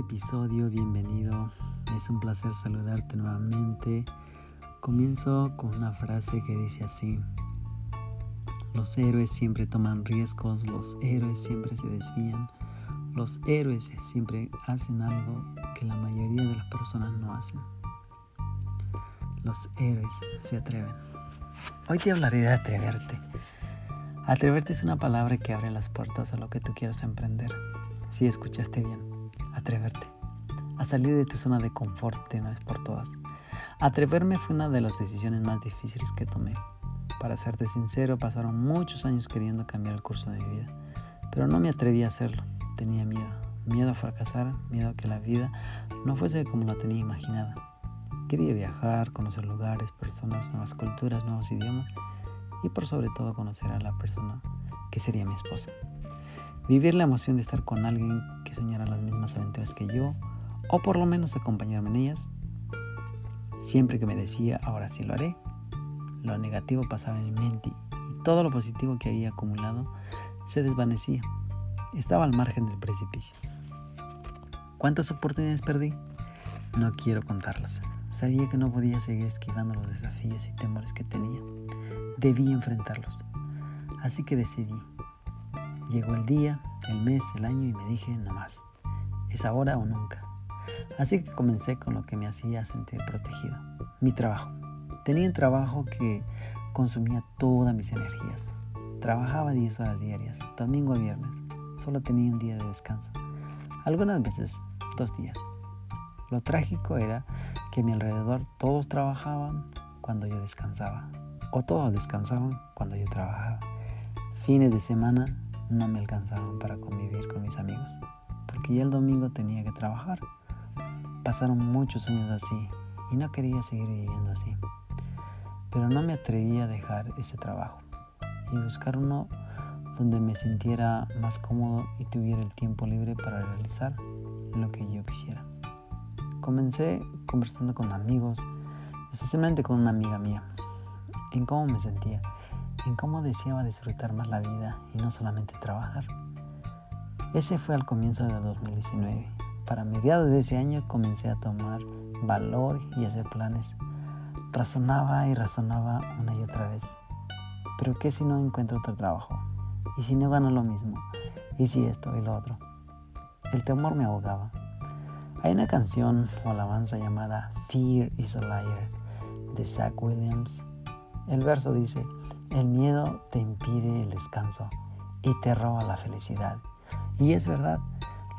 episodio, bienvenido. Es un placer saludarte nuevamente. Comienzo con una frase que dice así. Los héroes siempre toman riesgos, los héroes siempre se desvían, los héroes siempre hacen algo que la mayoría de las personas no hacen. Los héroes se atreven. Hoy te hablaré de atreverte. Atreverte es una palabra que abre las puertas a lo que tú quieras emprender. Si escuchaste bien atreverte, a salir de tu zona de confort de una vez por todas. Atreverme fue una de las decisiones más difíciles que tomé. Para serte sincero, pasaron muchos años queriendo cambiar el curso de mi vida, pero no me atreví a hacerlo. Tenía miedo, miedo a fracasar, miedo a que la vida no fuese como la tenía imaginada. Quería viajar, conocer lugares, personas, nuevas culturas, nuevos idiomas y por sobre todo conocer a la persona que sería mi esposa. Vivir la emoción de estar con alguien que soñara las mismas aventuras que yo, o por lo menos acompañarme en ellas. Siempre que me decía, ahora sí lo haré, lo negativo pasaba en mi mente y todo lo positivo que había acumulado se desvanecía. Estaba al margen del precipicio. ¿Cuántas oportunidades perdí? No quiero contarlas. Sabía que no podía seguir esquivando los desafíos y temores que tenía. Debía enfrentarlos. Así que decidí Llegó el día, el mes, el año y me dije, no más, es ahora o nunca. Así que comencé con lo que me hacía sentir protegido, mi trabajo. Tenía un trabajo que consumía todas mis energías. Trabajaba 10 horas diarias, domingo a viernes. Solo tenía un día de descanso. Algunas veces dos días. Lo trágico era que a mi alrededor todos trabajaban cuando yo descansaba. O todos descansaban cuando yo trabajaba. Fines de semana no me alcanzaban para convivir con mis amigos, porque ya el domingo tenía que trabajar. Pasaron muchos años así y no quería seguir viviendo así. Pero no me atreví a dejar ese trabajo y buscar uno donde me sintiera más cómodo y tuviera el tiempo libre para realizar lo que yo quisiera. Comencé conversando con amigos, especialmente con una amiga mía, en cómo me sentía en cómo deseaba disfrutar más la vida y no solamente trabajar. Ese fue al comienzo de 2019. Para mediados de ese año comencé a tomar valor y hacer planes. Razonaba y razonaba una y otra vez. Pero ¿qué si no encuentro otro trabajo? ¿Y si no gano lo mismo? ¿Y si esto y lo otro? El temor me ahogaba. Hay una canción o alabanza llamada Fear is a Liar de Zach Williams. El verso dice, el miedo te impide el descanso y te roba la felicidad. Y es verdad,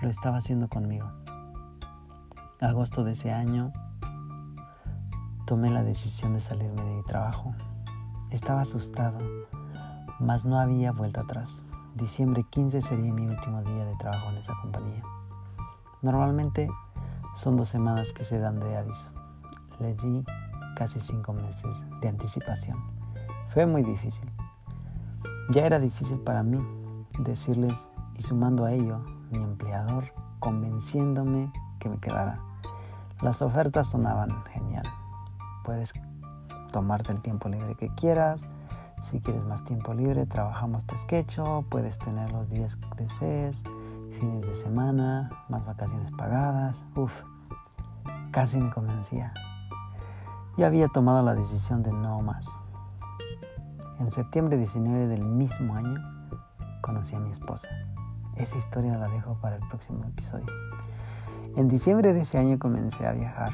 lo estaba haciendo conmigo. Agosto de ese año tomé la decisión de salirme de mi trabajo. Estaba asustado, mas no había vuelta atrás. Diciembre 15 sería mi último día de trabajo en esa compañía. Normalmente son dos semanas que se dan de aviso. Le di casi cinco meses de anticipación. Fue muy difícil. Ya era difícil para mí decirles y sumando a ello mi empleador convenciéndome que me quedara. Las ofertas sonaban genial. Puedes tomarte el tiempo libre que quieras. Si quieres más tiempo libre, trabajamos tu sketch, puedes tener los días que desees, fines de semana, más vacaciones pagadas. Uf, casi me convencía. Ya había tomado la decisión de no más. En septiembre 19 del mismo año conocí a mi esposa. Esa historia la dejo para el próximo episodio. En diciembre de ese año comencé a viajar.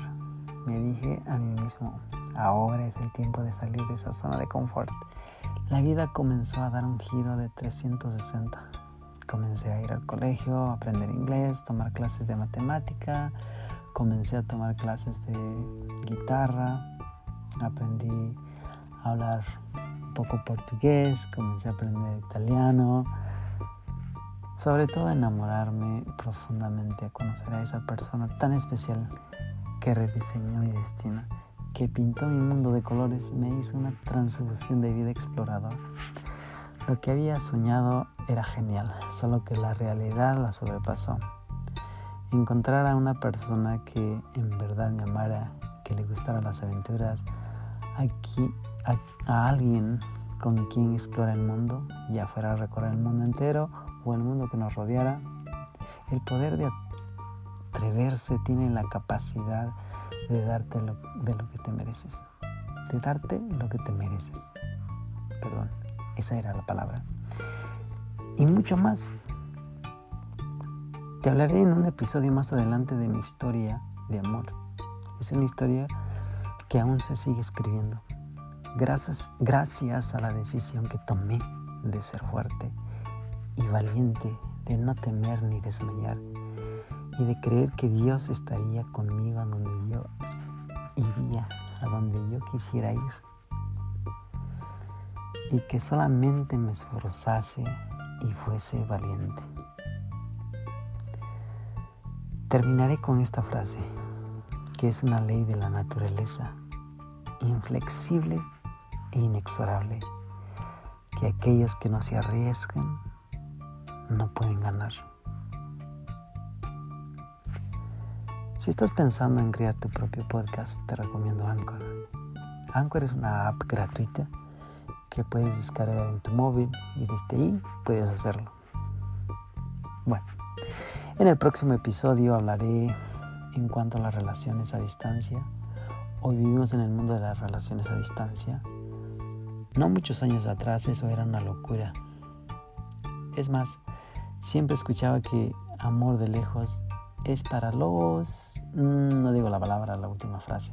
Me dije a mí mismo, ahora es el tiempo de salir de esa zona de confort. La vida comenzó a dar un giro de 360. Comencé a ir al colegio, a aprender inglés, tomar clases de matemática, comencé a tomar clases de guitarra, aprendí a hablar poco portugués, comencé a aprender italiano, sobre todo a enamorarme profundamente, a conocer a esa persona tan especial que rediseñó mi destino, que pintó mi mundo de colores, me hizo una transfusión de vida explorador. Lo que había soñado era genial, solo que la realidad la sobrepasó. Encontrar a una persona que en verdad me amara, que le gustaran las aventuras, aquí a, alguien con quien explora el mundo, ya fuera a recorrer el mundo entero o el mundo que nos rodeara, el poder de atreverse tiene la capacidad de darte lo, de lo que te mereces. De darte lo que te mereces. Perdón, esa era la palabra. Y mucho más. Te hablaré en un episodio más adelante de mi historia de amor. Es una historia que aún se sigue escribiendo. Gracias, a la decisión que tomé de ser fuerte y valiente, de no temer ni desmayar y de creer que Dios estaría conmigo a donde yo iría, a donde yo quisiera ir. Y que solamente me esforzase y fuese valiente. Terminaré con esta frase, que es una ley de la naturaleza, inflexible inexorable, que aquellos que no se arriesgan no pueden ganar. Si estás pensando en crear tu propio podcast, te recomiendo Anchor. Anchor es una app gratuita que puedes descargar en tu móvil y desde ahí puedes hacerlo. Bueno, en el próximo episodio hablaré en cuanto a las relaciones a distancia. Hoy vivimos en el mundo de las relaciones a distancia. No muchos años atrás eso era una locura. Es más, siempre escuchaba que amor de lejos es para los... Mm, no digo la palabra, la última frase.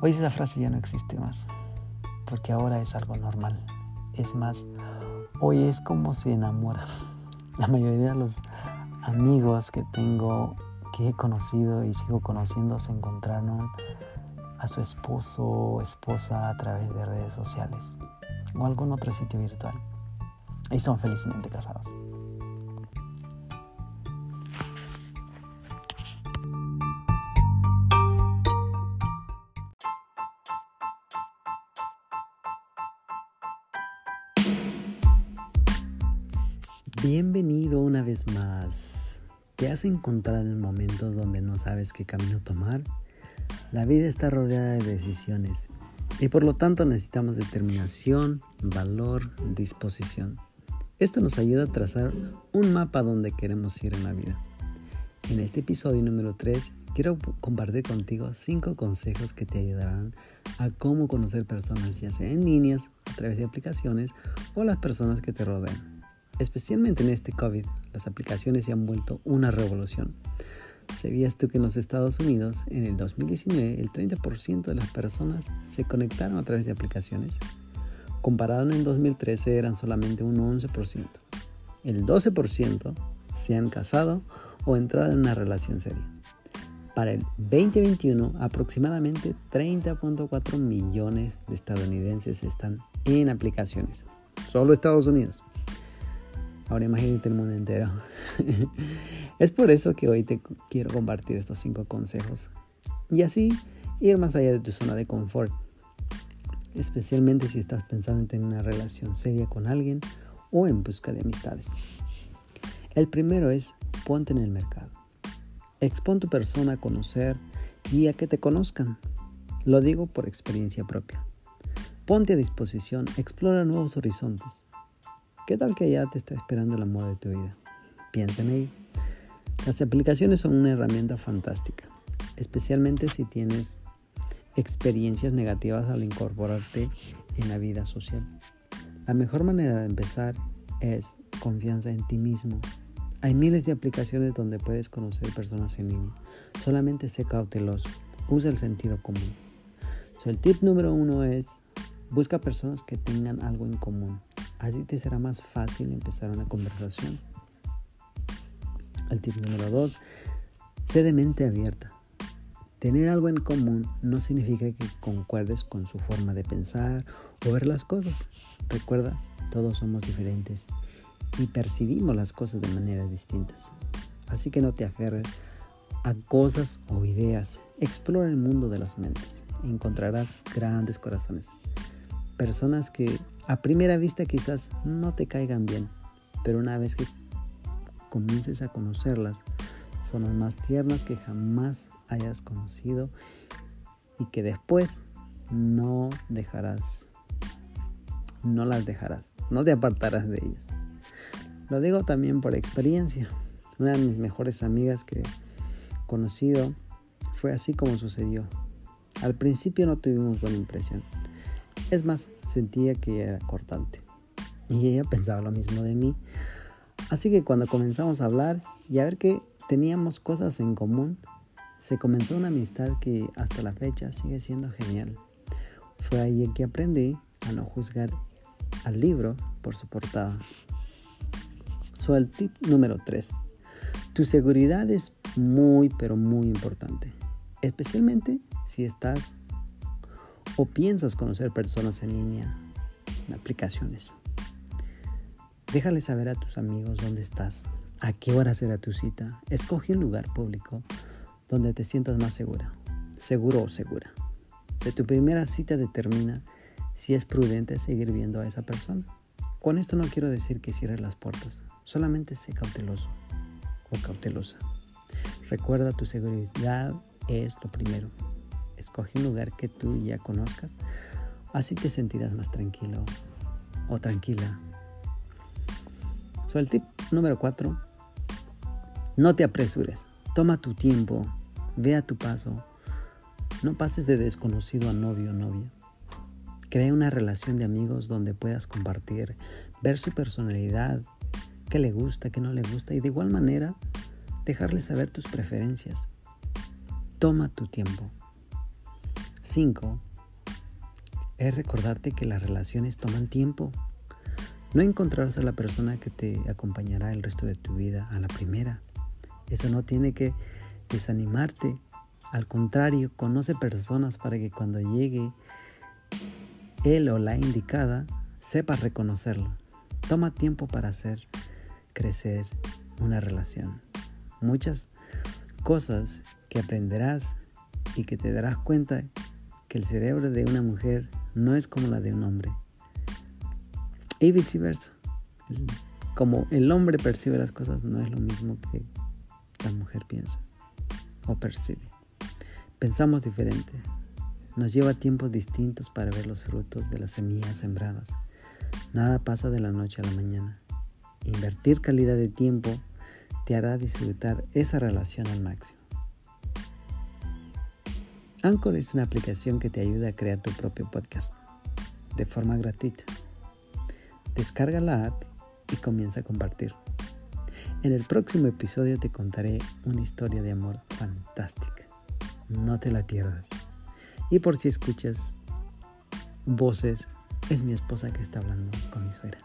Hoy esa frase ya no existe más, porque ahora es algo normal. Es más, hoy es como se enamora. La mayoría de los amigos que tengo, que he conocido y sigo conociendo, se encontraron a su esposo o esposa a través de redes sociales o algún otro sitio virtual. Y son felizmente casados. Bienvenido una vez más. ¿Te has encontrado en momentos donde no sabes qué camino tomar? La vida está rodeada de decisiones y por lo tanto necesitamos determinación, valor, disposición. Esto nos ayuda a trazar un mapa donde queremos ir en la vida. En este episodio número 3 quiero compartir contigo 5 consejos que te ayudarán a cómo conocer personas, ya sea en líneas, a través de aplicaciones o las personas que te rodean. Especialmente en este COVID, las aplicaciones se han vuelto una revolución. ¿Sabías tú que en los Estados Unidos, en el 2019, el 30% de las personas se conectaron a través de aplicaciones? Comparado en el 2013 eran solamente un 11%. El 12% se han casado o entrado en una relación seria. Para el 2021, aproximadamente 30.4 millones de estadounidenses están en aplicaciones. Solo Estados Unidos. Ahora imagínate el mundo entero. es por eso que hoy te quiero compartir estos cinco consejos. Y así ir más allá de tu zona de confort. Especialmente si estás pensando en tener una relación seria con alguien o en busca de amistades. El primero es ponte en el mercado. Expon tu persona a conocer y a que te conozcan. Lo digo por experiencia propia. Ponte a disposición, explora nuevos horizontes. ¿Qué tal que ya te está esperando el amor de tu vida? Piensa en. Las aplicaciones son una herramienta fantástica, especialmente si tienes experiencias negativas al incorporarte en la vida social. La mejor manera de empezar es confianza en ti mismo. Hay miles de aplicaciones donde puedes conocer personas en línea. Solamente sé cauteloso. Usa el sentido común. el tip número uno es busca personas que tengan algo en común. Así te será más fácil empezar una conversación. El tip número 2, sé de mente abierta. Tener algo en común no significa que concuerdes con su forma de pensar o ver las cosas. Recuerda, todos somos diferentes y percibimos las cosas de maneras distintas. Así que no te aferres a cosas o ideas. Explora el mundo de las mentes. Encontrarás grandes corazones. Personas que a primera vista quizás no te caigan bien, pero una vez que comiences a conocerlas, son las más tiernas que jamás hayas conocido y que después no dejarás, no las dejarás, no te apartarás de ellas. Lo digo también por experiencia. Una de mis mejores amigas que conocido, fue así como sucedió. Al principio no tuvimos buena impresión. Es más, sentía que era cortante. Y ella pensaba lo mismo de mí. Así que cuando comenzamos a hablar y a ver que teníamos cosas en común, se comenzó una amistad que hasta la fecha sigue siendo genial. Fue ahí en que aprendí a no juzgar al libro por su portada. So, el tip número 3. Tu seguridad es muy, pero muy importante. Especialmente si estás o piensas conocer personas en línea, en aplicaciones. Déjale saber a tus amigos dónde estás, a qué hora será tu cita. Escoge un lugar público donde te sientas más segura, seguro o segura. De tu primera cita determina si es prudente seguir viendo a esa persona. Con esto no quiero decir que cierres las puertas, solamente sé cauteloso o cautelosa. Recuerda tu seguridad es lo primero. Escoge un lugar que tú ya conozcas, así te sentirás más tranquilo o tranquila. So, el tip número 4, no te apresures, toma tu tiempo, ve a tu paso, no pases de desconocido a novio o novia. Crea una relación de amigos donde puedas compartir, ver su personalidad, qué le gusta, qué no le gusta y de igual manera dejarle saber tus preferencias. Toma tu tiempo. 5. Es recordarte que las relaciones toman tiempo. No encontrarse a la persona que te acompañará el resto de tu vida a la primera. Eso no tiene que desanimarte. Al contrario, conoce personas para que cuando llegue él o la indicada, sepas reconocerlo. Toma tiempo para hacer crecer una relación. Muchas cosas que aprenderás y que te darás cuenta que el cerebro de una mujer no es como la de un hombre. Y viceversa. Como el hombre percibe las cosas no es lo mismo que la mujer piensa o percibe. Pensamos diferente. Nos lleva tiempos distintos para ver los frutos de las semillas sembradas. Nada pasa de la noche a la mañana. Invertir calidad de tiempo te hará disfrutar esa relación al máximo. Anchor es una aplicación que te ayuda a crear tu propio podcast de forma gratuita. Descarga la app y comienza a compartir. En el próximo episodio te contaré una historia de amor fantástica. No te la pierdas. Y por si escuchas voces, es mi esposa que está hablando con mi suegra.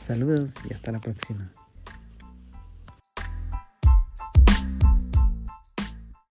Saludos y hasta la próxima.